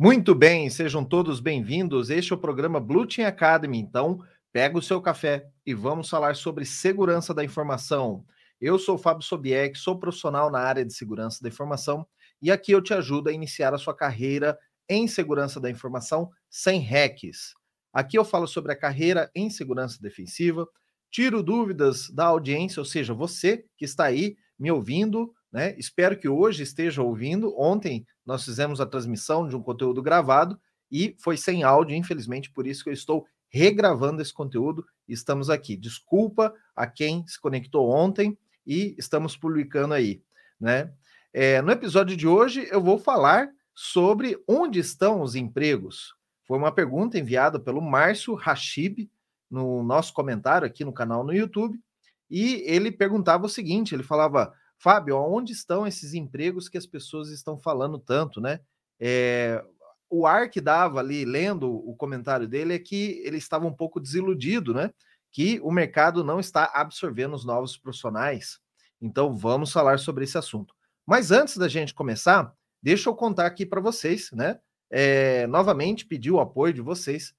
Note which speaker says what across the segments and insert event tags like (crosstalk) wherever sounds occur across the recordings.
Speaker 1: Muito bem, sejam todos bem-vindos. Este é o programa Blue Team Academy. Então, pega o seu café e vamos falar sobre segurança da informação. Eu sou o Fábio Sobieck, sou profissional na área de segurança da informação e aqui eu te ajudo a iniciar a sua carreira em segurança da informação sem hacks. Aqui eu falo sobre a carreira em segurança defensiva, tiro dúvidas da audiência, ou seja, você que está aí me ouvindo, né? Espero que hoje esteja ouvindo. Ontem nós fizemos a transmissão de um conteúdo gravado e foi sem áudio, infelizmente, por isso que eu estou regravando esse conteúdo. Estamos aqui. Desculpa a quem se conectou ontem e estamos publicando aí, né? É, no episódio de hoje eu vou falar sobre onde estão os empregos. Foi uma pergunta enviada pelo Márcio Rachib no nosso comentário aqui no canal no YouTube e ele perguntava o seguinte: ele falava Fábio, onde estão esses empregos que as pessoas estão falando tanto, né? É, o ar que dava ali, lendo o comentário dele, é que ele estava um pouco desiludido, né? Que o mercado não está absorvendo os novos profissionais. Então, vamos falar sobre esse assunto. Mas antes da gente começar, deixa eu contar aqui para vocês, né? É, novamente, pedir o apoio de vocês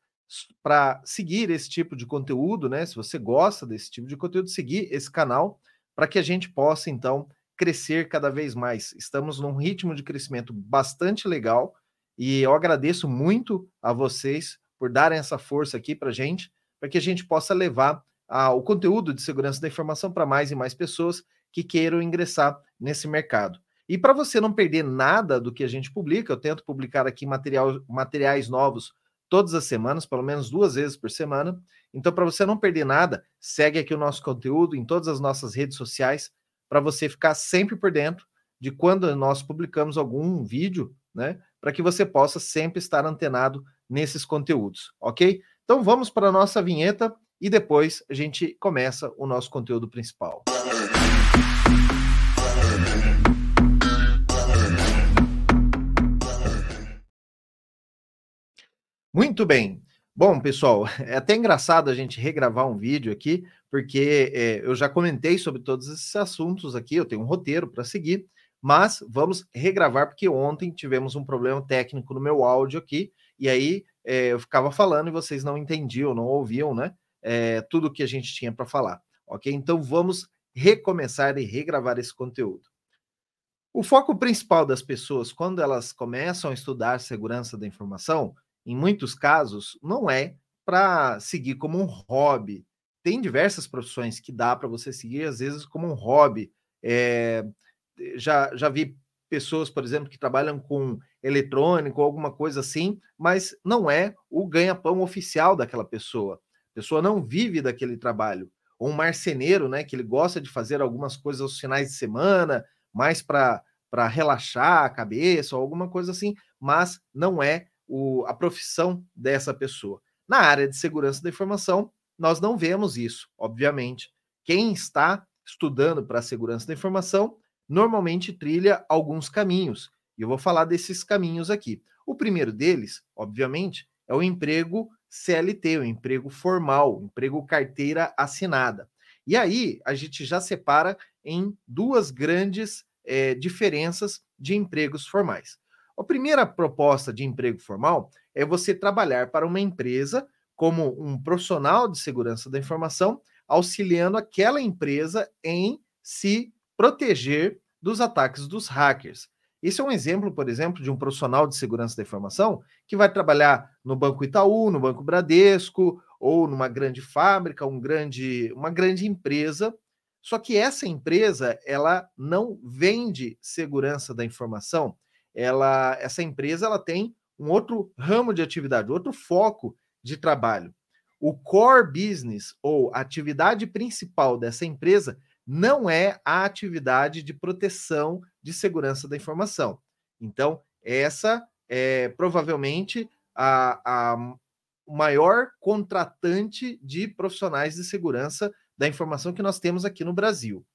Speaker 1: para seguir esse tipo de conteúdo, né? Se você gosta desse tipo de conteúdo, seguir esse canal para que a gente possa, então, crescer cada vez mais. Estamos num ritmo de crescimento bastante legal e eu agradeço muito a vocês por darem essa força aqui para a gente, para que a gente possa levar a, o conteúdo de segurança da informação para mais e mais pessoas que queiram ingressar nesse mercado. E para você não perder nada do que a gente publica, eu tento publicar aqui material, materiais novos todas as semanas, pelo menos duas vezes por semana. Então, para você não perder nada, segue aqui o nosso conteúdo em todas as nossas redes sociais para você ficar sempre por dentro de quando nós publicamos algum vídeo, né? Para que você possa sempre estar antenado nesses conteúdos, ok? Então vamos para a nossa vinheta e depois a gente começa o nosso conteúdo principal. Muito bem. Bom, pessoal, (laughs) é até engraçado a gente regravar um vídeo aqui, porque é, eu já comentei sobre todos esses assuntos aqui, eu tenho um roteiro para seguir, mas vamos regravar, porque ontem tivemos um problema técnico no meu áudio aqui, e aí é, eu ficava falando e vocês não entendiam, não ouviam, né? É, tudo que a gente tinha para falar, ok? Então vamos recomeçar e regravar esse conteúdo. O foco principal das pessoas, quando elas começam a estudar segurança da informação, em muitos casos, não é para seguir como um hobby. Tem diversas profissões que dá para você seguir, às vezes, como um hobby. É, já, já vi pessoas, por exemplo, que trabalham com eletrônico alguma coisa assim, mas não é o ganha-pão oficial daquela pessoa. A pessoa não vive daquele trabalho. Ou um marceneiro, né, que ele gosta de fazer algumas coisas aos finais de semana, mais para relaxar a cabeça ou alguma coisa assim, mas não é o, a profissão dessa pessoa. Na área de segurança da informação, nós não vemos isso, obviamente. Quem está estudando para a segurança da informação normalmente trilha alguns caminhos, e eu vou falar desses caminhos aqui. O primeiro deles, obviamente, é o emprego CLT, o emprego formal, o emprego carteira assinada. E aí a gente já separa em duas grandes é, diferenças de empregos formais. A primeira proposta de emprego formal é você trabalhar para uma empresa como um profissional de segurança da informação, auxiliando aquela empresa em se proteger dos ataques dos hackers. Esse é um exemplo, por exemplo, de um profissional de segurança da informação que vai trabalhar no Banco Itaú, no Banco Bradesco ou numa grande fábrica, um grande, uma grande empresa. Só que essa empresa, ela não vende segurança da informação, ela, essa empresa ela tem um outro ramo de atividade, outro foco de trabalho. O core business ou atividade principal dessa empresa não é a atividade de proteção de segurança da informação. Então, essa é provavelmente a, a maior contratante de profissionais de segurança da informação que nós temos aqui no Brasil.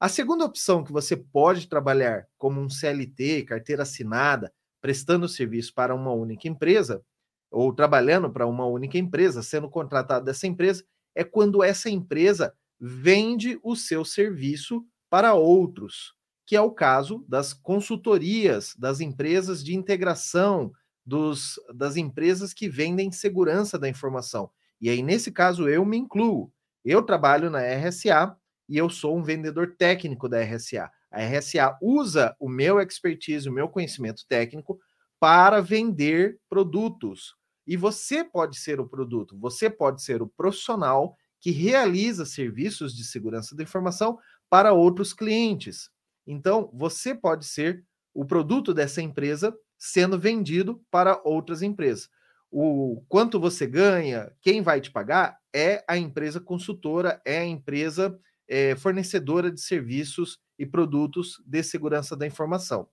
Speaker 1: A segunda opção que você pode trabalhar como um CLT, carteira assinada, prestando serviço para uma única empresa, ou trabalhando para uma única empresa, sendo contratado dessa empresa, é quando essa empresa vende o seu serviço para outros, que é o caso das consultorias, das empresas de integração, dos, das empresas que vendem segurança da informação. E aí, nesse caso, eu me incluo. Eu trabalho na RSA e eu sou um vendedor técnico da RSA. A RSA usa o meu expertise, o meu conhecimento técnico para vender produtos. E você pode ser o produto, você pode ser o profissional que realiza serviços de segurança da informação para outros clientes. Então, você pode ser o produto dessa empresa sendo vendido para outras empresas. O quanto você ganha, quem vai te pagar é a empresa consultora, é a empresa é, fornecedora de serviços e produtos de segurança da informação.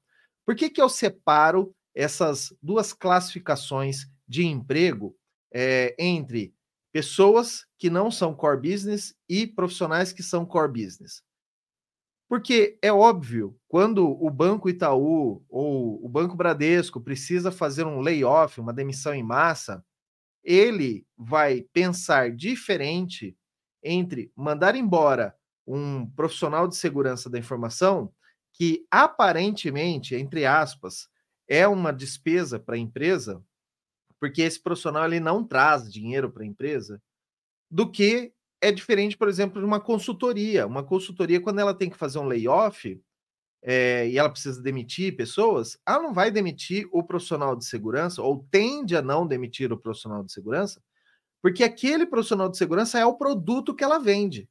Speaker 1: Por que, que eu separo essas duas classificações de emprego é, entre pessoas que não são core business e profissionais que são core business. Porque é óbvio, quando o Banco Itaú ou o Banco Bradesco precisa fazer um layoff, uma demissão em massa, ele vai pensar diferente entre mandar embora um profissional de segurança da informação que aparentemente, entre aspas, é uma despesa para a empresa, porque esse profissional ele não traz dinheiro para a empresa, do que é diferente, por exemplo, de uma consultoria. Uma consultoria, quando ela tem que fazer um layoff é, e ela precisa demitir pessoas, ela não vai demitir o profissional de segurança, ou tende a não demitir o profissional de segurança, porque aquele profissional de segurança é o produto que ela vende.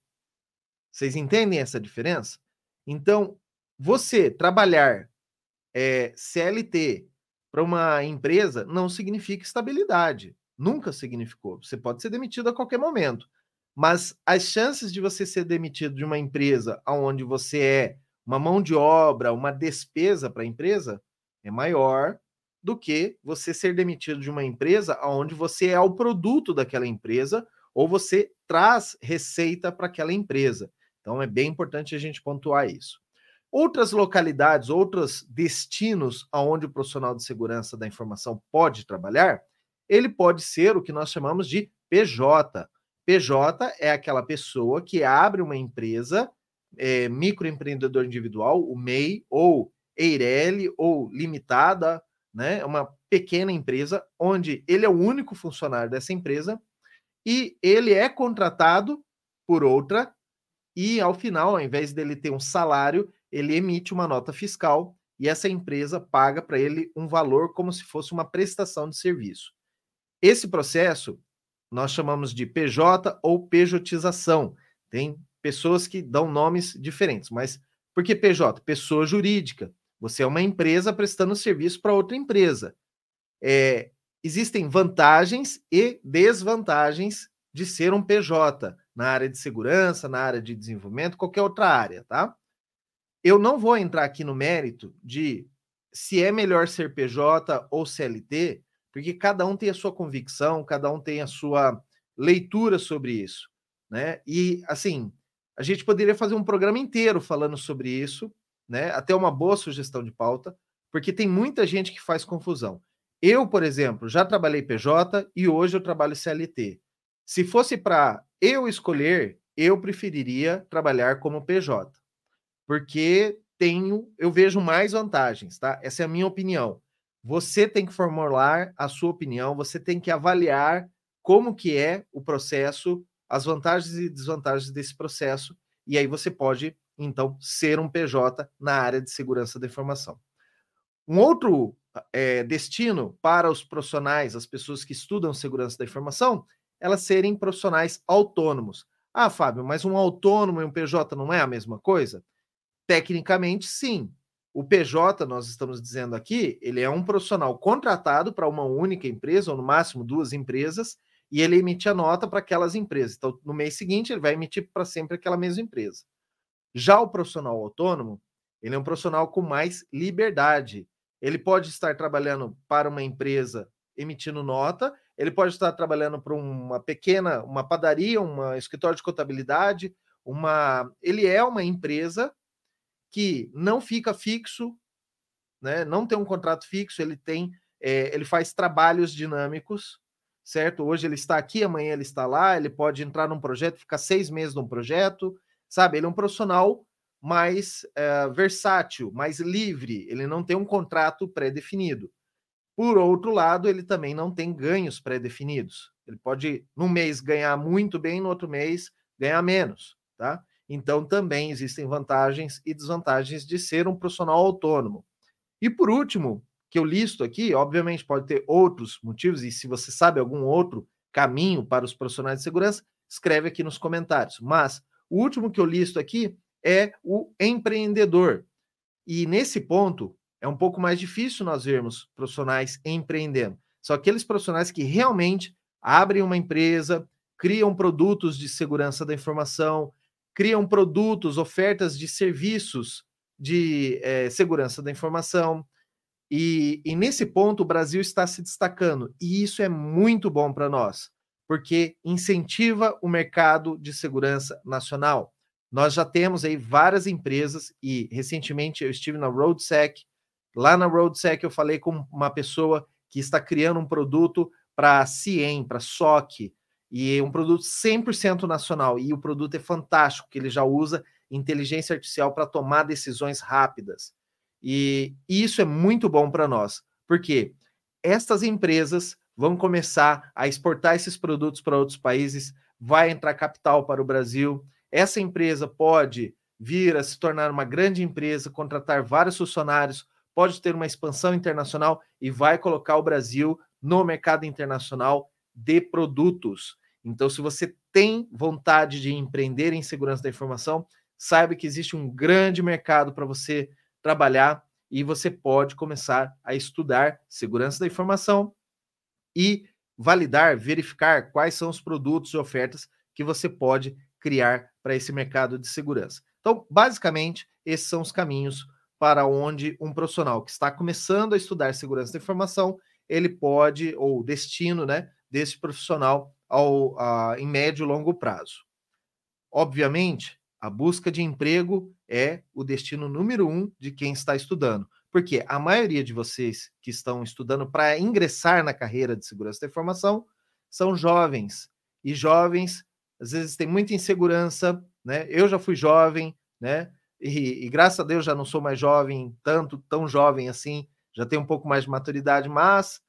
Speaker 1: Vocês entendem essa diferença? Então, você trabalhar é, eh, CLT para uma empresa não significa estabilidade. Nunca significou. Você pode ser demitido a qualquer momento. Mas as chances de você ser demitido de uma empresa onde você é uma mão de obra, uma despesa para a empresa, é maior do que você ser demitido de uma empresa onde você é o produto daquela empresa ou você traz receita para aquela empresa. Então é bem importante a gente pontuar isso. Outras localidades, outros destinos aonde o profissional de segurança da informação pode trabalhar, ele pode ser o que nós chamamos de PJ. PJ é aquela pessoa que abre uma empresa, é, microempreendedor individual, o MEI, ou EIRELI, ou limitada, né? É uma pequena empresa, onde ele é o único funcionário dessa empresa e ele é contratado por outra, e ao final, ao invés dele ter um salário, ele emite uma nota fiscal e essa empresa paga para ele um valor como se fosse uma prestação de serviço. Esse processo nós chamamos de PJ ou pejotização. Tem pessoas que dão nomes diferentes, mas por que PJ? Pessoa jurídica. Você é uma empresa prestando serviço para outra empresa. É, existem vantagens e desvantagens de ser um PJ na área de segurança, na área de desenvolvimento, qualquer outra área, tá? Eu não vou entrar aqui no mérito de se é melhor ser PJ ou CLT, porque cada um tem a sua convicção, cada um tem a sua leitura sobre isso, né? E assim, a gente poderia fazer um programa inteiro falando sobre isso, né? Até uma boa sugestão de pauta, porque tem muita gente que faz confusão. Eu, por exemplo, já trabalhei PJ e hoje eu trabalho CLT. Se fosse para eu escolher, eu preferiria trabalhar como PJ porque tenho, eu vejo mais vantagens, tá? Essa é a minha opinião. Você tem que formular a sua opinião, você tem que avaliar como que é o processo, as vantagens e desvantagens desse processo, e aí você pode, então, ser um PJ na área de segurança da informação. Um outro é, destino para os profissionais, as pessoas que estudam segurança da informação, elas serem profissionais autônomos. Ah, Fábio, mas um autônomo e um PJ não é a mesma coisa? Tecnicamente, sim. O PJ, nós estamos dizendo aqui, ele é um profissional contratado para uma única empresa, ou no máximo duas empresas, e ele emite a nota para aquelas empresas. Então, no mês seguinte, ele vai emitir para sempre aquela mesma empresa. Já o profissional autônomo, ele é um profissional com mais liberdade. Ele pode estar trabalhando para uma empresa emitindo nota, ele pode estar trabalhando para uma pequena, uma padaria, um escritório de contabilidade, uma, ele é uma empresa que não fica fixo, né? não tem um contrato fixo, ele tem, é, ele faz trabalhos dinâmicos, certo? Hoje ele está aqui, amanhã ele está lá, ele pode entrar num projeto, ficar seis meses num projeto, sabe? Ele é um profissional mais é, versátil, mais livre, ele não tem um contrato pré-definido. Por outro lado, ele também não tem ganhos pré-definidos. Ele pode, num mês, ganhar muito bem, no outro mês, ganhar menos, tá? Então, também existem vantagens e desvantagens de ser um profissional autônomo. E por último, que eu listo aqui, obviamente pode ter outros motivos, e se você sabe algum outro caminho para os profissionais de segurança, escreve aqui nos comentários. Mas o último que eu listo aqui é o empreendedor. E nesse ponto, é um pouco mais difícil nós vermos profissionais empreendendo. São aqueles profissionais que realmente abrem uma empresa, criam produtos de segurança da informação, criam produtos, ofertas de serviços de é, segurança da informação. E, e nesse ponto o Brasil está se destacando. E isso é muito bom para nós, porque incentiva o mercado de segurança nacional. Nós já temos aí várias empresas e recentemente eu estive na RoadSec. Lá na RoadSec eu falei com uma pessoa que está criando um produto para CIEM, para SOC, e um produto 100% nacional. E o produto é fantástico, que ele já usa inteligência artificial para tomar decisões rápidas. E isso é muito bom para nós, porque estas empresas vão começar a exportar esses produtos para outros países, vai entrar capital para o Brasil, essa empresa pode vir a se tornar uma grande empresa, contratar vários funcionários, pode ter uma expansão internacional e vai colocar o Brasil no mercado internacional de produtos. Então, se você tem vontade de empreender em segurança da informação, saiba que existe um grande mercado para você trabalhar e você pode começar a estudar segurança da informação e validar, verificar quais são os produtos e ofertas que você pode criar para esse mercado de segurança. Então, basicamente, esses são os caminhos para onde um profissional que está começando a estudar segurança da informação, ele pode, ou destino, né, desse profissional ao, a, em médio e longo prazo. Obviamente, a busca de emprego é o destino número um de quem está estudando, porque a maioria de vocês que estão estudando para ingressar na carreira de segurança da informação são jovens, e jovens às vezes tem muita insegurança, né? Eu já fui jovem, né? E, e, graças a Deus já não sou mais jovem, tanto tão jovem assim, já tenho um pouco mais de maturidade, mas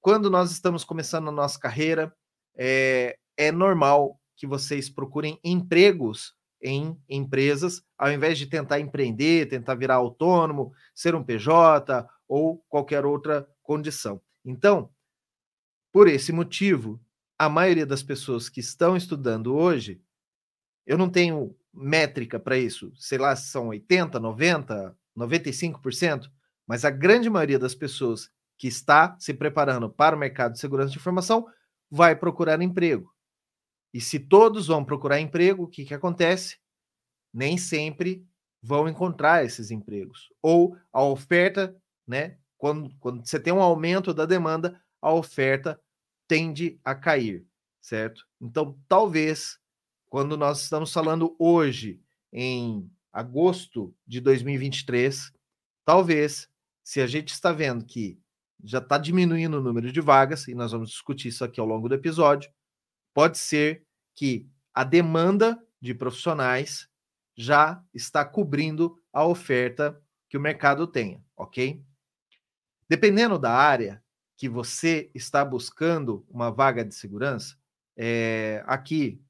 Speaker 1: quando nós estamos começando a nossa carreira, é, é normal que vocês procurem empregos em empresas, ao invés de tentar empreender, tentar virar autônomo, ser um PJ ou qualquer outra condição. Então, por esse motivo, a maioria das pessoas que estão estudando hoje, eu não tenho métrica para isso, sei lá se são 80, 90, 95%, mas a grande maioria das pessoas que está se preparando para o mercado de segurança de informação vai procurar emprego. E se todos vão procurar emprego, o que, que acontece? Nem sempre vão encontrar esses empregos. Ou a oferta, né? Quando, quando você tem um aumento da demanda, a oferta tende a cair, certo? Então, talvez, quando nós estamos falando hoje, em agosto de 2023, talvez, se a gente está vendo que já está diminuindo o número de vagas, e nós vamos discutir isso aqui ao longo do episódio, pode ser que a demanda de profissionais já está cobrindo a oferta que o mercado tenha, ok? Dependendo da área, que você está buscando uma vaga de segurança, é, aqui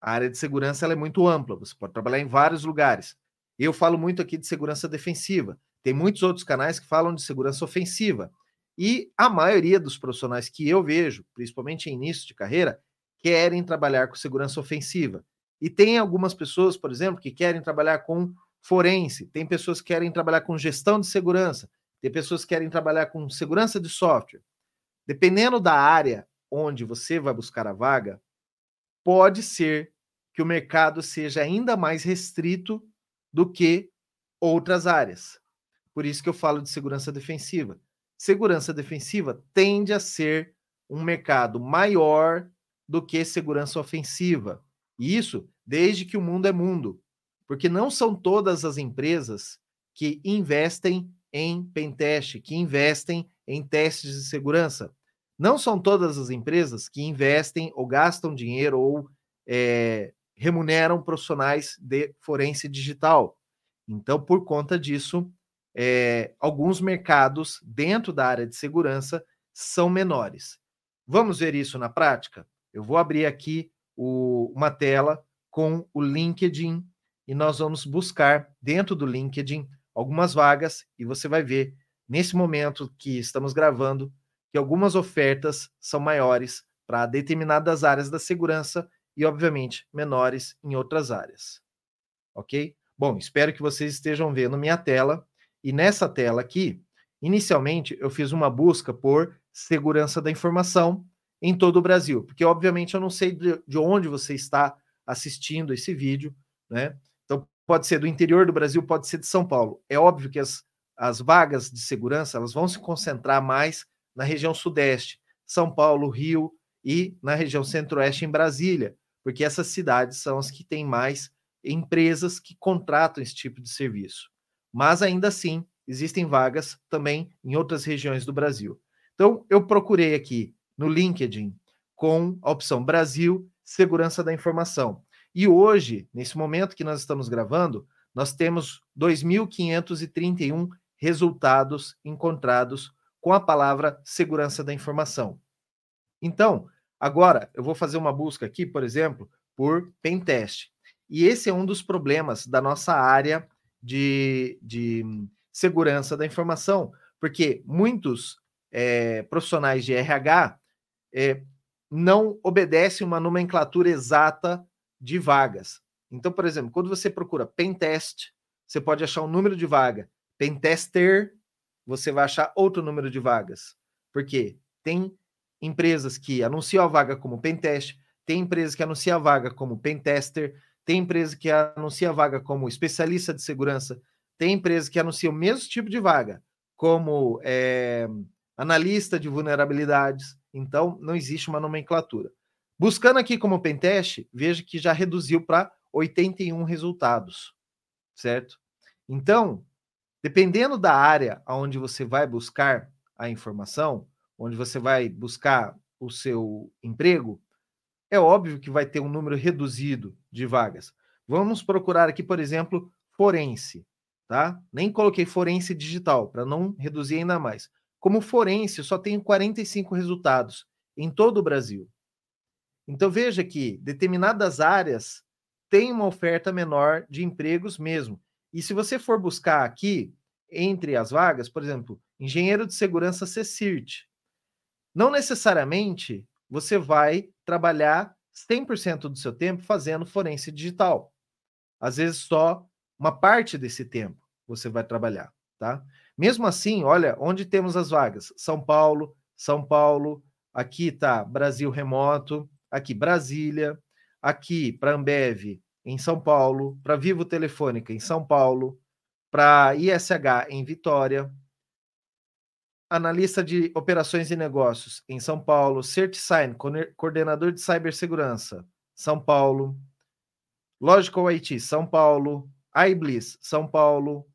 Speaker 1: a área de segurança ela é muito ampla, você pode trabalhar em vários lugares. Eu falo muito aqui de segurança defensiva. Tem muitos outros canais que falam de segurança ofensiva. E a maioria dos profissionais que eu vejo, principalmente em início de carreira, querem trabalhar com segurança ofensiva. E tem algumas pessoas, por exemplo, que querem trabalhar com forense, tem pessoas que querem trabalhar com gestão de segurança, tem pessoas que querem trabalhar com segurança de software. Dependendo da área onde você vai buscar a vaga, pode ser que o mercado seja ainda mais restrito do que outras áreas. Por isso que eu falo de segurança defensiva. Segurança defensiva tende a ser um mercado maior do que segurança ofensiva. E isso desde que o mundo é mundo. Porque não são todas as empresas que investem em pentest, que investem em testes de segurança. Não são todas as empresas que investem ou gastam dinheiro ou é, remuneram profissionais de forense digital. Então, por conta disso, é, alguns mercados dentro da área de segurança são menores. Vamos ver isso na prática? Eu vou abrir aqui o, uma tela com o LinkedIn e nós vamos buscar dentro do LinkedIn algumas vagas e você vai ver nesse momento que estamos gravando que algumas ofertas são maiores para determinadas áreas da segurança e, obviamente, menores em outras áreas. Ok? Bom, espero que vocês estejam vendo minha tela. E nessa tela aqui, inicialmente eu fiz uma busca por segurança da informação em todo o Brasil, porque obviamente eu não sei de onde você está assistindo esse vídeo, né? Então pode ser do interior do Brasil, pode ser de São Paulo. É óbvio que as, as vagas de segurança elas vão se concentrar mais na região sudeste, São Paulo, Rio e na região centro-oeste em Brasília, porque essas cidades são as que têm mais empresas que contratam esse tipo de serviço. Mas ainda assim, existem vagas também em outras regiões do Brasil. Então, eu procurei aqui no LinkedIn com a opção Brasil Segurança da Informação. E hoje, nesse momento que nós estamos gravando, nós temos 2.531 resultados encontrados com a palavra segurança da informação. Então, agora eu vou fazer uma busca aqui, por exemplo, por pentest. E esse é um dos problemas da nossa área de, de segurança da informação, porque muitos é, profissionais de RH é, não obedecem uma nomenclatura exata de vagas. Então, por exemplo, quando você procura pentest, você pode achar um número de vaga. Pentester você vai achar outro número de vagas. Porque tem empresas que anunciam a vaga como pentest, tem empresas que anunciam a vaga como pentester, tem empresa que anuncia a vaga como especialista de segurança, tem empresa que anuncia o mesmo tipo de vaga, como é, analista de vulnerabilidades. Então, não existe uma nomenclatura. Buscando aqui como pentest, veja que já reduziu para 81 resultados, certo? Então, Dependendo da área onde você vai buscar a informação, onde você vai buscar o seu emprego, é óbvio que vai ter um número reduzido de vagas. Vamos procurar aqui, por exemplo, forense, tá? Nem coloquei forense digital para não reduzir ainda mais. Como forense, só tenho 45 resultados em todo o Brasil. Então veja que determinadas áreas têm uma oferta menor de empregos mesmo. E se você for buscar aqui, entre as vagas, por exemplo, engenheiro de segurança CSIRT, não necessariamente você vai trabalhar 100% do seu tempo fazendo forense digital. Às vezes só uma parte desse tempo você vai trabalhar, tá? Mesmo assim, olha onde temos as vagas: São Paulo, São Paulo, aqui tá Brasil Remoto, aqui Brasília, aqui para Ambev em São Paulo, para Vivo Telefônica em São Paulo, para ISH em Vitória, analista de operações e negócios em São Paulo, CertSign, coordenador de cibersegurança, São Paulo, Logical IT, São Paulo, iBliss, São Paulo,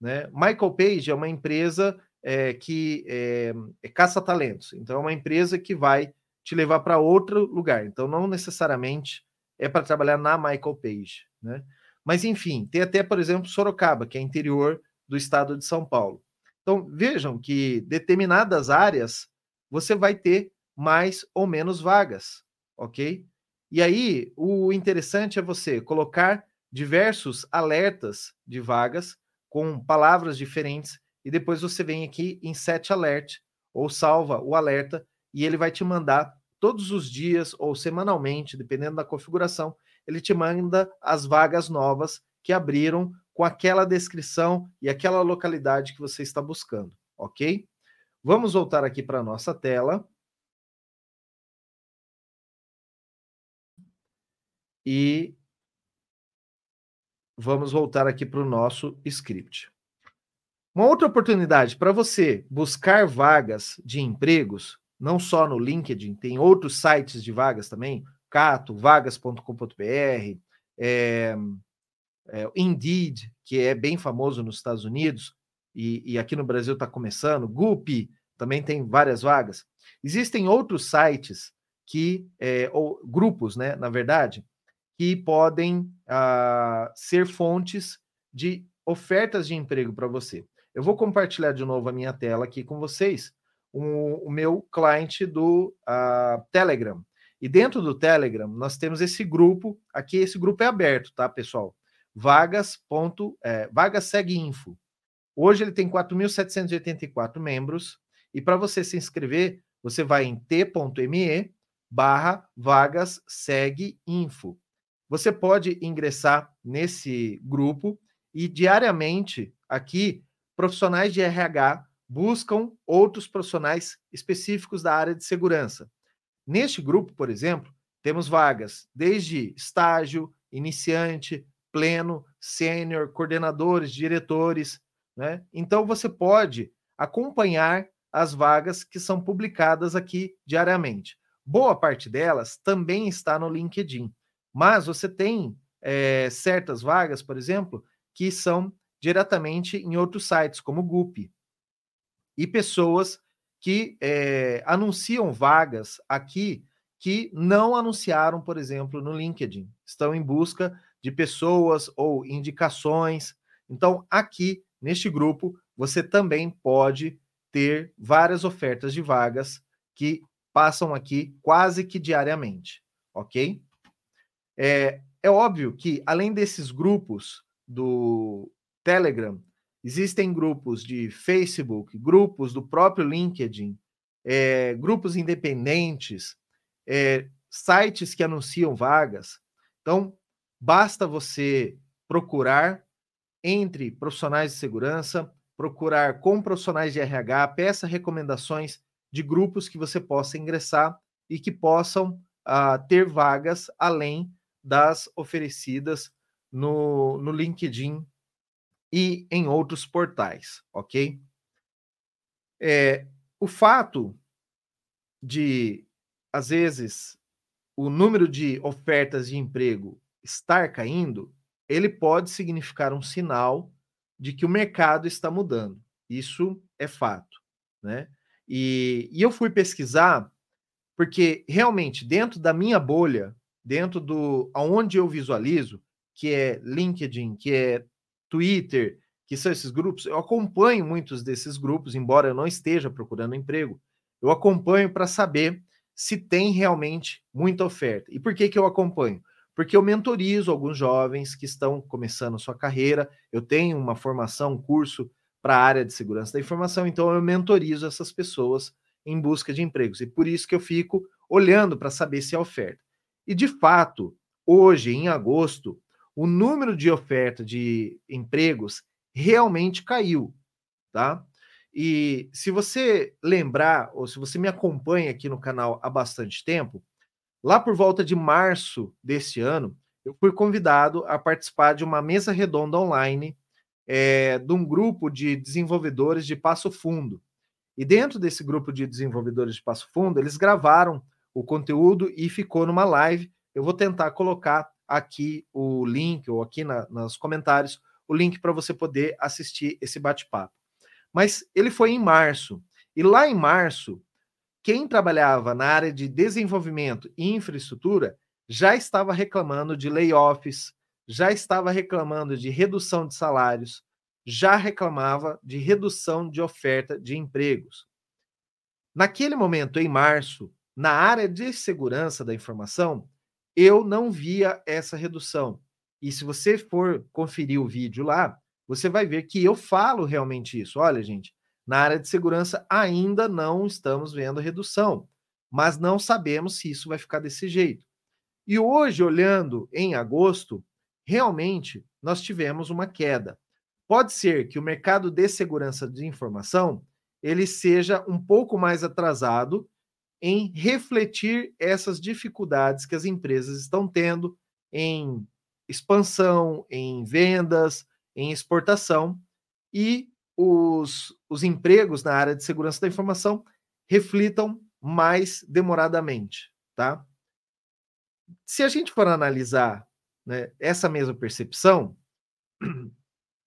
Speaker 1: né? Michael Page é uma empresa é, que é, é caça talentos, então é uma empresa que vai te levar para outro lugar, então não necessariamente é para trabalhar na Michael Page, né? Mas, enfim, tem até, por exemplo, Sorocaba, que é interior do estado de São Paulo. Então, vejam que determinadas áreas você vai ter mais ou menos vagas, ok? E aí, o interessante é você colocar diversos alertas de vagas com palavras diferentes e depois você vem aqui em set alert ou salva o alerta e ele vai te mandar todos os dias ou semanalmente, dependendo da configuração, ele te manda as vagas novas que abriram com aquela descrição e aquela localidade que você está buscando, ok? Vamos voltar aqui para a nossa tela. E vamos voltar aqui para o nosso script. Uma outra oportunidade para você buscar vagas de empregos, não só no LinkedIn, tem outros sites de vagas também, Cato, vagas.com.br, é, é, Indeed, que é bem famoso nos Estados Unidos e, e aqui no Brasil está começando, Gup também tem várias vagas. Existem outros sites que, é, ou grupos, né, na verdade, que podem ah, ser fontes de ofertas de emprego para você. Eu vou compartilhar de novo a minha tela aqui com vocês, o, o meu cliente do uh, Telegram. E dentro do Telegram, nós temos esse grupo, aqui esse grupo é aberto, tá, pessoal? Vagas. Ponto, é, vagas segue info. Hoje ele tem 4.784 membros, e para você se inscrever, você vai em t.me barra vagas segue info. Você pode ingressar nesse grupo e diariamente aqui profissionais de RH buscam outros profissionais específicos da área de segurança. Neste grupo, por exemplo, temos vagas desde estágio, iniciante, pleno, sênior, coordenadores, diretores, né? Então você pode acompanhar as vagas que são publicadas aqui diariamente. Boa parte delas também está no LinkedIn, mas você tem é, certas vagas, por exemplo, que são diretamente em outros sites, como o Gup, e pessoas que é, anunciam vagas aqui que não anunciaram, por exemplo, no LinkedIn. Estão em busca de pessoas ou indicações. Então, aqui neste grupo, você também pode ter várias ofertas de vagas que passam aqui quase que diariamente, ok? É, é óbvio que, além desses grupos do Telegram, existem grupos de Facebook, grupos do próprio LinkedIn, é, grupos independentes, é, sites que anunciam vagas. Então, basta você procurar entre profissionais de segurança, procurar com profissionais de RH, peça recomendações de grupos que você possa ingressar e que possam uh, ter vagas além das oferecidas no, no LinkedIn e em outros portais, ok? É, o fato de, às vezes, o número de ofertas de emprego estar caindo, ele pode significar um sinal de que o mercado está mudando. Isso é fato, né? E, e eu fui pesquisar porque realmente dentro da minha bolha, dentro do aonde eu visualizo, que é LinkedIn, que é Twitter, que são esses grupos, eu acompanho muitos desses grupos, embora eu não esteja procurando emprego. Eu acompanho para saber se tem realmente muita oferta. E por que que eu acompanho? porque eu mentorizo alguns jovens que estão começando sua carreira. Eu tenho uma formação, um curso para a área de segurança da informação, então eu mentorizo essas pessoas em busca de empregos. E por isso que eu fico olhando para saber se é oferta. E de fato, hoje, em agosto, o número de oferta de empregos realmente caiu, tá? E se você lembrar, ou se você me acompanha aqui no canal há bastante tempo, Lá por volta de março deste ano, eu fui convidado a participar de uma mesa redonda online é, de um grupo de desenvolvedores de Passo Fundo. E dentro desse grupo de desenvolvedores de Passo Fundo, eles gravaram o conteúdo e ficou numa live. Eu vou tentar colocar aqui o link, ou aqui na, nos comentários, o link para você poder assistir esse bate-papo. Mas ele foi em março. E lá em março, quem trabalhava na área de desenvolvimento e infraestrutura já estava reclamando de layoffs, já estava reclamando de redução de salários, já reclamava de redução de oferta de empregos. Naquele momento, em março, na área de segurança da informação, eu não via essa redução. E se você for conferir o vídeo lá, você vai ver que eu falo realmente isso. Olha, gente, na área de segurança, ainda não estamos vendo redução, mas não sabemos se isso vai ficar desse jeito. E hoje, olhando em agosto, realmente nós tivemos uma queda. Pode ser que o mercado de segurança de informação ele seja um pouco mais atrasado em refletir essas dificuldades que as empresas estão tendo em expansão, em vendas, em exportação e os, os empregos na área de segurança da informação reflitam mais demoradamente, tá? Se a gente for analisar né, essa mesma percepção,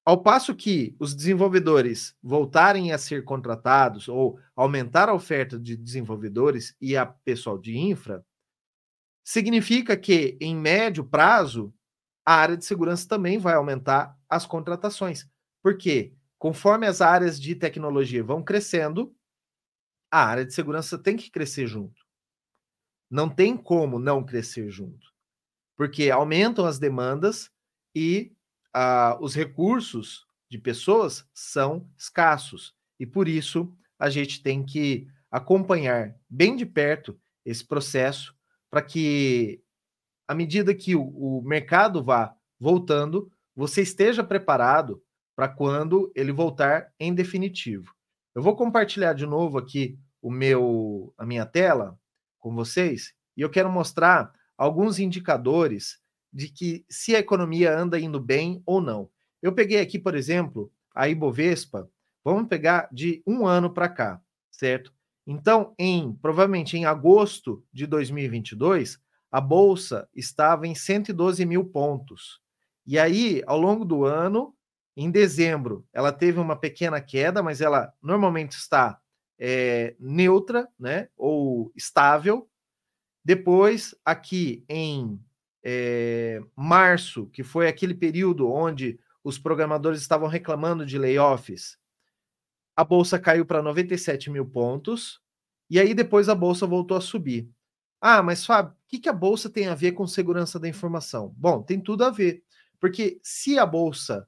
Speaker 1: ao passo que os desenvolvedores voltarem a ser contratados ou aumentar a oferta de desenvolvedores e a pessoal de infra, significa que, em médio prazo, a área de segurança também vai aumentar as contratações. Por quê? Conforme as áreas de tecnologia vão crescendo, a área de segurança tem que crescer junto. Não tem como não crescer junto, porque aumentam as demandas e ah, os recursos de pessoas são escassos. E por isso a gente tem que acompanhar bem de perto esse processo para que, à medida que o, o mercado vá voltando, você esteja preparado para quando ele voltar em definitivo. Eu vou compartilhar de novo aqui o meu a minha tela com vocês e eu quero mostrar alguns indicadores de que se a economia anda indo bem ou não. Eu peguei aqui, por exemplo, a Ibovespa, vamos pegar de um ano para cá, certo? Então, em provavelmente em agosto de 2022, a bolsa estava em 112 mil pontos. E aí, ao longo do ano, em dezembro, ela teve uma pequena queda, mas ela normalmente está é, neutra, né, ou estável. Depois, aqui em é, março, que foi aquele período onde os programadores estavam reclamando de layoffs, a bolsa caiu para 97 mil pontos, e aí depois a bolsa voltou a subir. Ah, mas Fábio, o que, que a bolsa tem a ver com segurança da informação? Bom, tem tudo a ver, porque se a bolsa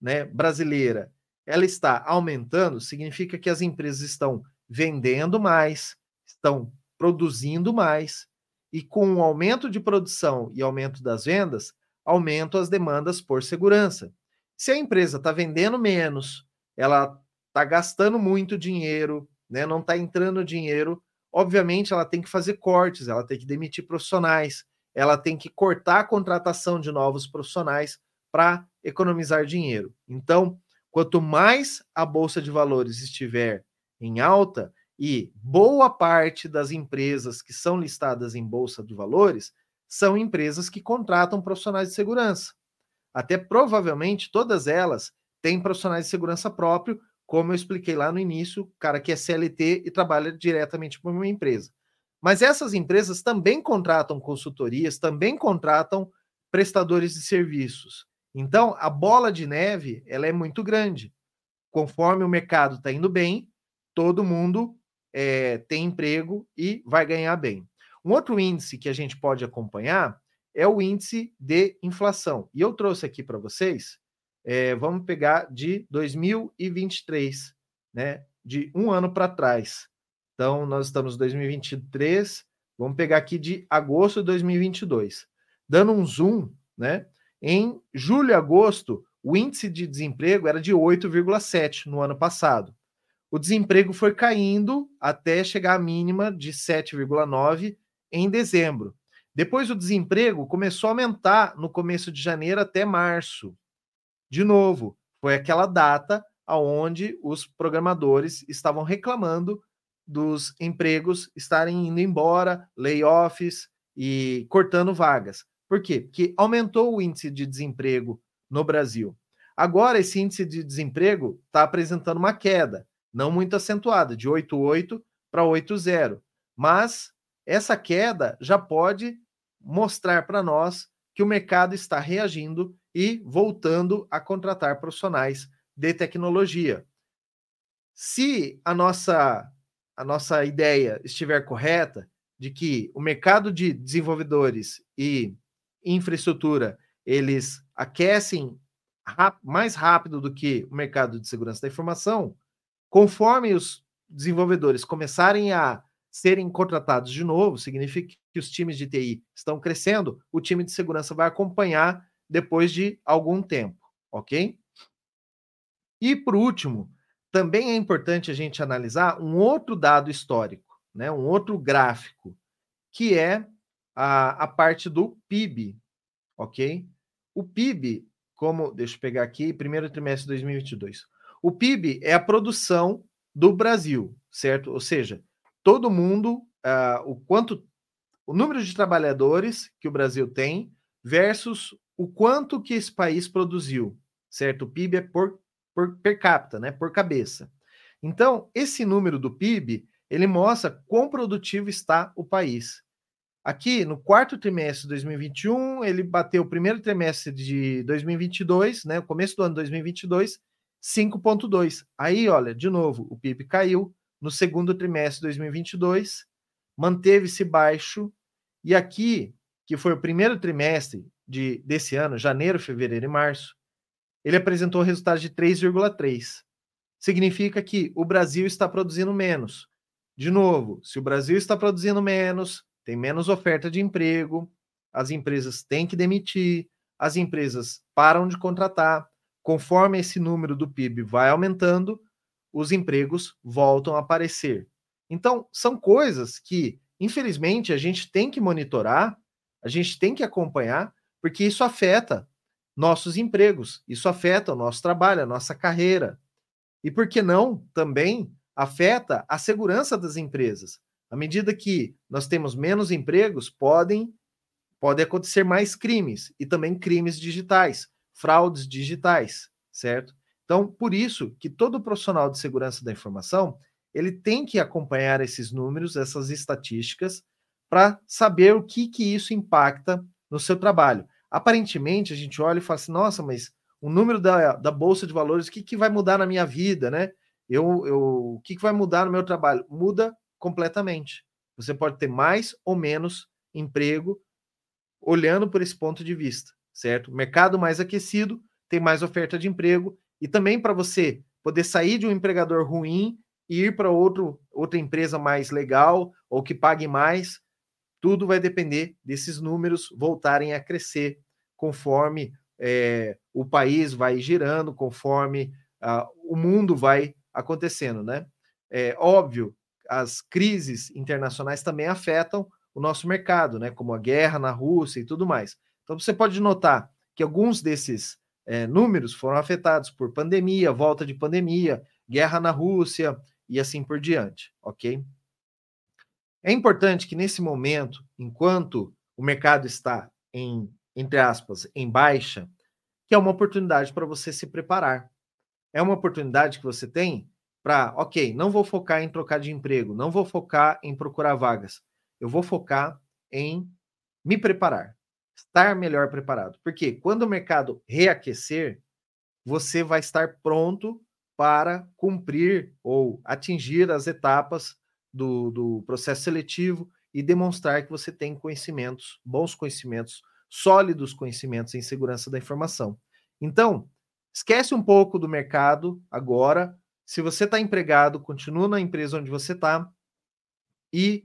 Speaker 1: né, brasileira ela está aumentando, significa que as empresas estão vendendo mais, estão produzindo mais, e com o aumento de produção e aumento das vendas, aumentam as demandas por segurança. Se a empresa está vendendo menos, ela está gastando muito dinheiro, né, não está entrando dinheiro, obviamente ela tem que fazer cortes, ela tem que demitir profissionais, ela tem que cortar a contratação de novos profissionais para economizar dinheiro. Então, quanto mais a bolsa de valores estiver em alta e boa parte das empresas que são listadas em bolsa de valores são empresas que contratam profissionais de segurança. Até provavelmente todas elas têm profissionais de segurança próprio, como eu expliquei lá no início, cara que é CLT e trabalha diretamente para uma empresa. Mas essas empresas também contratam consultorias, também contratam prestadores de serviços. Então, a bola de neve ela é muito grande. Conforme o mercado está indo bem, todo mundo é, tem emprego e vai ganhar bem. Um outro índice que a gente pode acompanhar é o índice de inflação. E eu trouxe aqui para vocês, é, vamos pegar de 2023, né? De um ano para trás. Então, nós estamos em 2023, vamos pegar aqui de agosto de 2022. Dando um zoom, né? Em julho e agosto, o índice de desemprego era de 8,7 no ano passado. O desemprego foi caindo até chegar à mínima de 7,9 em dezembro. Depois o desemprego começou a aumentar no começo de janeiro até março. De novo, foi aquela data aonde os programadores estavam reclamando dos empregos estarem indo embora, layoffs e cortando vagas. Por quê? Porque aumentou o índice de desemprego no Brasil. Agora, esse índice de desemprego está apresentando uma queda, não muito acentuada, de 8,8 para 8,0. Mas essa queda já pode mostrar para nós que o mercado está reagindo e voltando a contratar profissionais de tecnologia. Se a nossa a nossa ideia estiver correta de que o mercado de desenvolvedores e infraestrutura, eles aquecem mais rápido do que o mercado de segurança da informação, conforme os desenvolvedores começarem a serem contratados de novo, significa que os times de TI estão crescendo, o time de segurança vai acompanhar depois de algum tempo, ok? E por último, também é importante a gente analisar um outro dado histórico, né, um outro gráfico, que é a, a parte do PIB, ok? O PIB, como, deixa eu pegar aqui, primeiro trimestre de 2022. O PIB é a produção do Brasil, certo? Ou seja, todo mundo, uh, o quanto, o número de trabalhadores que o Brasil tem versus o quanto que esse país produziu, certo? O PIB é por, por per capita, né? Por cabeça. Então, esse número do PIB, ele mostra quão produtivo está o país. Aqui, no quarto trimestre de 2021, ele bateu o primeiro trimestre de 2022, né, o começo do ano de 2022, 5,2. Aí, olha, de novo, o PIB caiu, no segundo trimestre de 2022, manteve-se baixo, e aqui, que foi o primeiro trimestre de, desse ano, janeiro, fevereiro e março, ele apresentou resultados de 3,3. Significa que o Brasil está produzindo menos. De novo, se o Brasil está produzindo menos, tem menos oferta de emprego, as empresas têm que demitir, as empresas param de contratar. Conforme esse número do PIB vai aumentando, os empregos voltam a aparecer. Então, são coisas que, infelizmente, a gente tem que monitorar, a gente tem que acompanhar, porque isso afeta nossos empregos, isso afeta o nosso trabalho, a nossa carreira. E por que não também afeta a segurança das empresas? À medida que nós temos menos empregos, podem pode acontecer mais crimes e também crimes digitais, fraudes digitais, certo? Então, por isso que todo profissional de segurança da informação, ele tem que acompanhar esses números, essas estatísticas, para saber o que que isso impacta no seu trabalho. Aparentemente, a gente olha e fala assim, nossa, mas o número da, da Bolsa de Valores, o que, que vai mudar na minha vida, né? Eu, eu, o que, que vai mudar no meu trabalho? Muda completamente. Você pode ter mais ou menos emprego olhando por esse ponto de vista, certo? Mercado mais aquecido, tem mais oferta de emprego, e também para você poder sair de um empregador ruim e ir para outra empresa mais legal ou que pague mais, tudo vai depender desses números voltarem a crescer conforme é, o país vai girando, conforme uh, o mundo vai acontecendo, né? É óbvio, as crises internacionais também afetam o nosso mercado, né? Como a guerra na Rússia e tudo mais. Então você pode notar que alguns desses é, números foram afetados por pandemia, volta de pandemia, guerra na Rússia e assim por diante, ok? É importante que nesse momento, enquanto o mercado está em, entre aspas, em baixa, que é uma oportunidade para você se preparar. É uma oportunidade que você tem para, ok, não vou focar em trocar de emprego, não vou focar em procurar vagas, eu vou focar em me preparar, estar melhor preparado. Porque quando o mercado reaquecer, você vai estar pronto para cumprir ou atingir as etapas do, do processo seletivo e demonstrar que você tem conhecimentos, bons conhecimentos, sólidos conhecimentos em segurança da informação. Então, esquece um pouco do mercado agora. Se você está empregado, continua na empresa onde você está e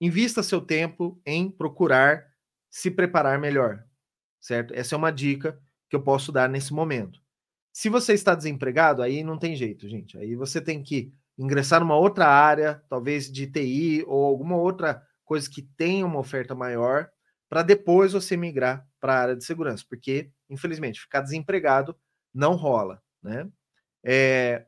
Speaker 1: invista seu tempo em procurar se preparar melhor, certo? Essa é uma dica que eu posso dar nesse momento. Se você está desempregado, aí não tem jeito, gente. Aí você tem que ingressar numa outra área, talvez de TI ou alguma outra coisa que tenha uma oferta maior, para depois você migrar para a área de segurança, porque, infelizmente, ficar desempregado não rola, né? É,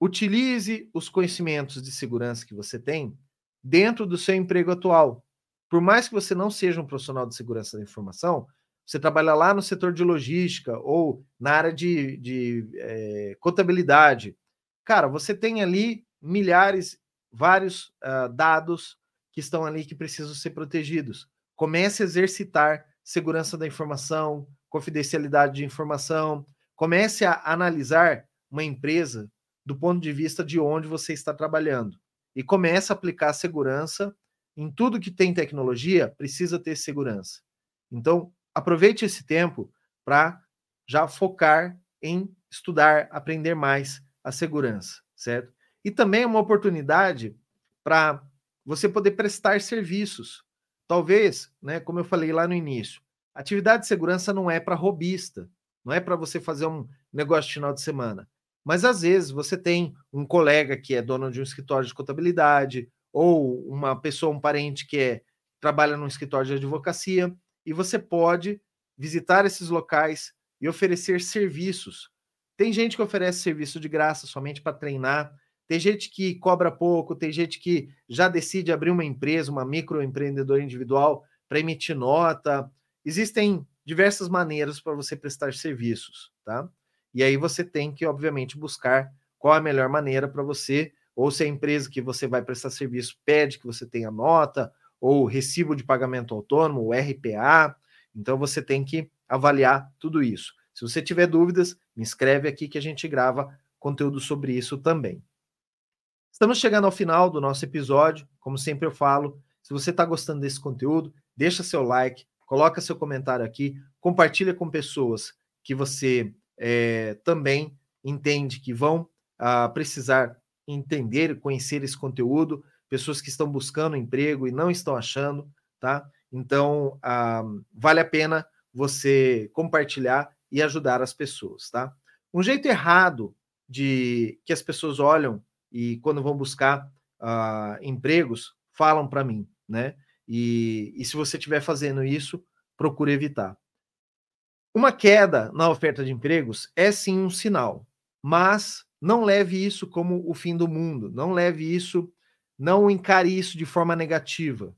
Speaker 1: utilize os conhecimentos de segurança que você tem dentro do seu emprego atual. Por mais que você não seja um profissional de segurança da informação, você trabalha lá no setor de logística ou na área de, de é, contabilidade, cara, você tem ali milhares, vários uh, dados que estão ali que precisam ser protegidos. Comece a exercitar segurança da informação, confidencialidade de informação. Comece a analisar uma empresa do ponto de vista de onde você está trabalhando e comece a aplicar segurança em tudo que tem tecnologia, precisa ter segurança. Então, aproveite esse tempo para já focar em estudar, aprender mais a segurança, certo? E também é uma oportunidade para você poder prestar serviços. Talvez, né, como eu falei lá no início, atividade de segurança não é para robista, não é para você fazer um negócio de final de semana. Mas às vezes você tem um colega que é dono de um escritório de contabilidade, ou uma pessoa, um parente que é, trabalha num escritório de advocacia, e você pode visitar esses locais e oferecer serviços tem gente que oferece serviço de graça somente para treinar, tem gente que cobra pouco, tem gente que já decide abrir uma empresa, uma microempreendedor individual para emitir nota. Existem diversas maneiras para você prestar serviços, tá? E aí você tem que, obviamente, buscar qual a melhor maneira para você, ou se a empresa que você vai prestar serviço pede que você tenha nota, ou recibo de pagamento autônomo, o RPA. Então você tem que avaliar tudo isso. Se você tiver dúvidas, me escreve aqui que a gente grava conteúdo sobre isso também. Estamos chegando ao final do nosso episódio. Como sempre eu falo, se você está gostando desse conteúdo, deixa seu like, coloca seu comentário aqui, compartilha com pessoas que você é, também entende que vão ah, precisar entender conhecer esse conteúdo, pessoas que estão buscando emprego e não estão achando, tá? Então, ah, vale a pena você compartilhar e ajudar as pessoas, tá? Um jeito errado de que as pessoas olham e quando vão buscar uh, empregos, falam para mim, né? E, e se você estiver fazendo isso, procure evitar. Uma queda na oferta de empregos é sim um sinal, mas não leve isso como o fim do mundo, não leve isso, não encare isso de forma negativa,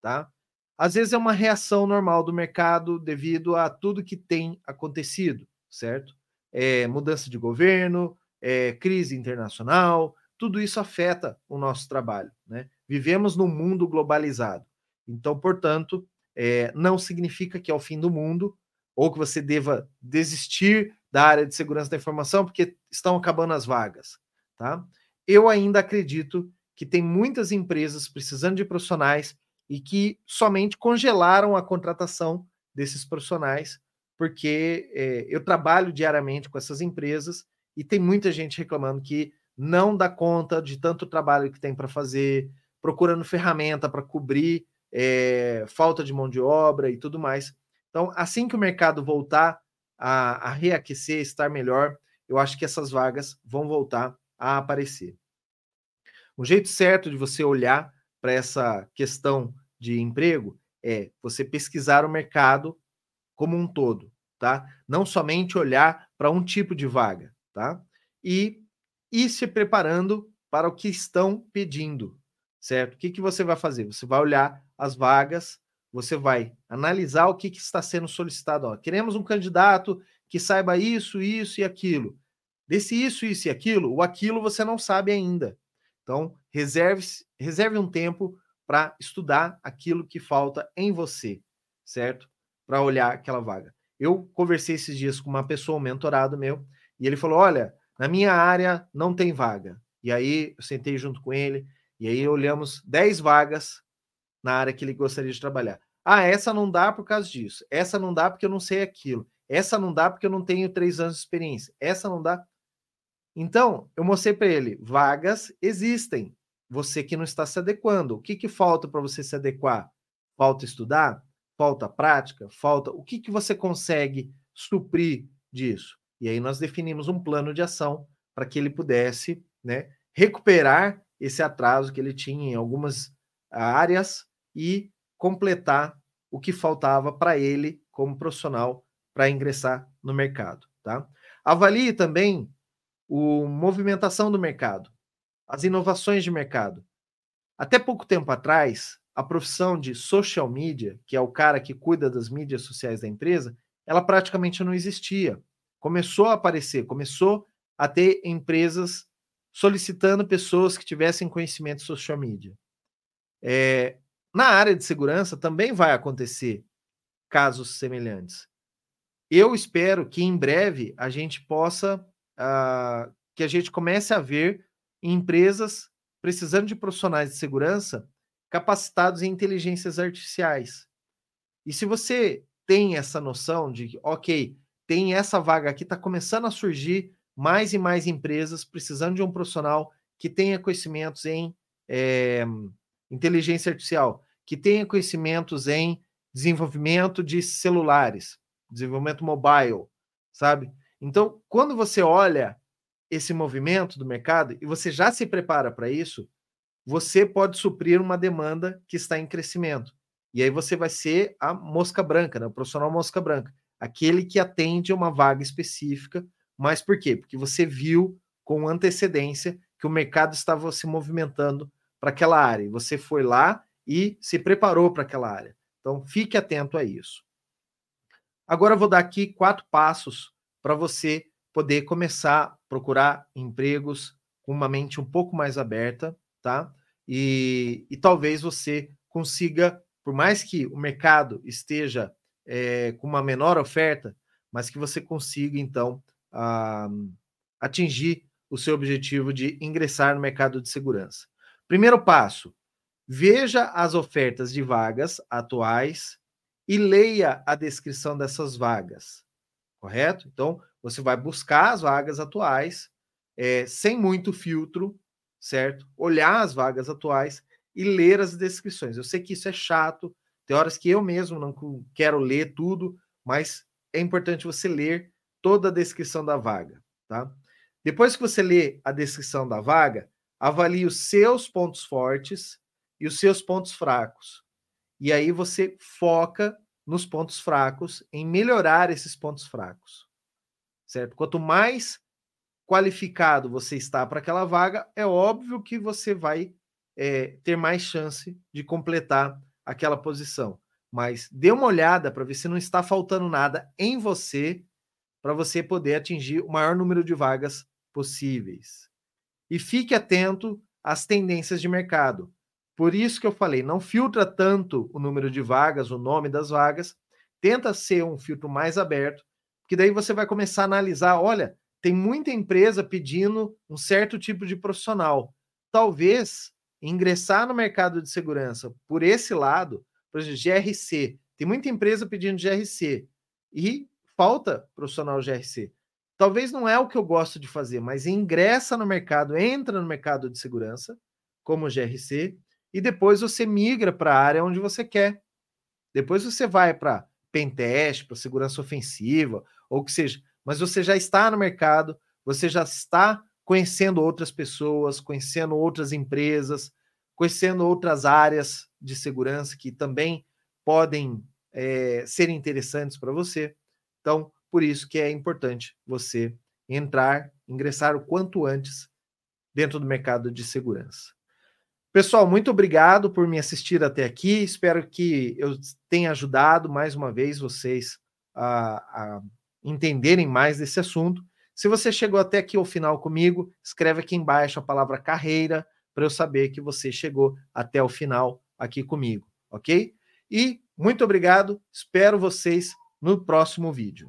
Speaker 1: tá? Às vezes é uma reação normal do mercado devido a tudo que tem acontecido, certo? É, mudança de governo, é, crise internacional, tudo isso afeta o nosso trabalho. Né? Vivemos num mundo globalizado. Então, portanto, é, não significa que é o fim do mundo ou que você deva desistir da área de segurança da informação porque estão acabando as vagas. Tá? Eu ainda acredito que tem muitas empresas precisando de profissionais e que somente congelaram a contratação desses profissionais, porque é, eu trabalho diariamente com essas empresas e tem muita gente reclamando que não dá conta de tanto trabalho que tem para fazer, procurando ferramenta para cobrir é, falta de mão de obra e tudo mais. Então, assim que o mercado voltar a, a reaquecer, estar melhor, eu acho que essas vagas vão voltar a aparecer. O jeito certo de você olhar para essa questão de emprego é você pesquisar o mercado como um todo, tá? Não somente olhar para um tipo de vaga, tá? E e se preparando para o que estão pedindo, certo? O que, que você vai fazer? Você vai olhar as vagas, você vai analisar o que, que está sendo solicitado. Ó, queremos um candidato que saiba isso, isso e aquilo. Desse isso, isso e aquilo, o aquilo você não sabe ainda. Então, reserve, reserve um tempo para estudar aquilo que falta em você, certo? Para olhar aquela vaga. Eu conversei esses dias com uma pessoa, um mentorado meu, e ele falou: Olha, na minha área não tem vaga. E aí eu sentei junto com ele e aí olhamos 10 vagas na área que ele gostaria de trabalhar. Ah, essa não dá por causa disso. Essa não dá porque eu não sei aquilo. Essa não dá porque eu não tenho três anos de experiência. Essa não dá. Então, eu mostrei para ele: vagas existem. Você que não está se adequando. O que, que falta para você se adequar? Falta estudar? Falta prática? Falta. O que, que você consegue suprir disso? E aí nós definimos um plano de ação para que ele pudesse né, recuperar esse atraso que ele tinha em algumas áreas e completar o que faltava para ele como profissional para ingressar no mercado. Tá? Avalie também a movimentação do mercado, as inovações de mercado. Até pouco tempo atrás, a profissão de social media, que é o cara que cuida das mídias sociais da empresa, ela praticamente não existia começou a aparecer, começou a ter empresas solicitando pessoas que tivessem conhecimento social media. É, na área de segurança também vai acontecer casos semelhantes. Eu espero que em breve a gente possa, uh, que a gente comece a ver empresas precisando de profissionais de segurança capacitados em inteligências artificiais. E se você tem essa noção de ok, tem essa vaga aqui, está começando a surgir mais e mais empresas precisando de um profissional que tenha conhecimentos em é, inteligência artificial, que tenha conhecimentos em desenvolvimento de celulares, desenvolvimento mobile, sabe? Então, quando você olha esse movimento do mercado e você já se prepara para isso, você pode suprir uma demanda que está em crescimento. E aí você vai ser a mosca branca, né? o profissional mosca branca aquele que atende uma vaga específica. Mas por quê? Porque você viu com antecedência que o mercado estava se movimentando para aquela área. Você foi lá e se preparou para aquela área. Então, fique atento a isso. Agora, eu vou dar aqui quatro passos para você poder começar a procurar empregos com uma mente um pouco mais aberta, tá? E, e talvez você consiga, por mais que o mercado esteja é, com uma menor oferta, mas que você consiga, então, a, atingir o seu objetivo de ingressar no mercado de segurança. Primeiro passo: veja as ofertas de vagas atuais e leia a descrição dessas vagas, correto? Então, você vai buscar as vagas atuais, é, sem muito filtro, certo? Olhar as vagas atuais e ler as descrições. Eu sei que isso é chato, tem horas que eu mesmo não quero ler tudo, mas é importante você ler toda a descrição da vaga, tá? Depois que você lê a descrição da vaga, avalie os seus pontos fortes e os seus pontos fracos. E aí você foca nos pontos fracos, em melhorar esses pontos fracos. Certo? Quanto mais qualificado você está para aquela vaga, é óbvio que você vai é, ter mais chance de completar aquela posição. Mas dê uma olhada para ver se não está faltando nada em você para você poder atingir o maior número de vagas possíveis. E fique atento às tendências de mercado. Por isso que eu falei, não filtra tanto o número de vagas, o nome das vagas, tenta ser um filtro mais aberto, porque daí você vai começar a analisar, olha, tem muita empresa pedindo um certo tipo de profissional. Talvez ingressar no mercado de segurança por esse lado, por exemplo, GRC, tem muita empresa pedindo GRC e falta profissional GRC. Talvez não é o que eu gosto de fazer, mas ingressa no mercado, entra no mercado de segurança, como GRC, e depois você migra para a área onde você quer. Depois você vai para pentest, para segurança ofensiva, ou que seja mas você já está no mercado, você já está conhecendo outras pessoas, conhecendo outras empresas, conhecendo outras áreas de segurança que também podem é, ser interessantes para você. Então, por isso que é importante você entrar, ingressar o quanto antes dentro do mercado de segurança. Pessoal, muito obrigado por me assistir até aqui. Espero que eu tenha ajudado mais uma vez vocês a, a entenderem mais desse assunto. Se você chegou até aqui ao final comigo, escreve aqui embaixo a palavra carreira para eu saber que você chegou até o final aqui comigo, ok? E muito obrigado, espero vocês no próximo vídeo.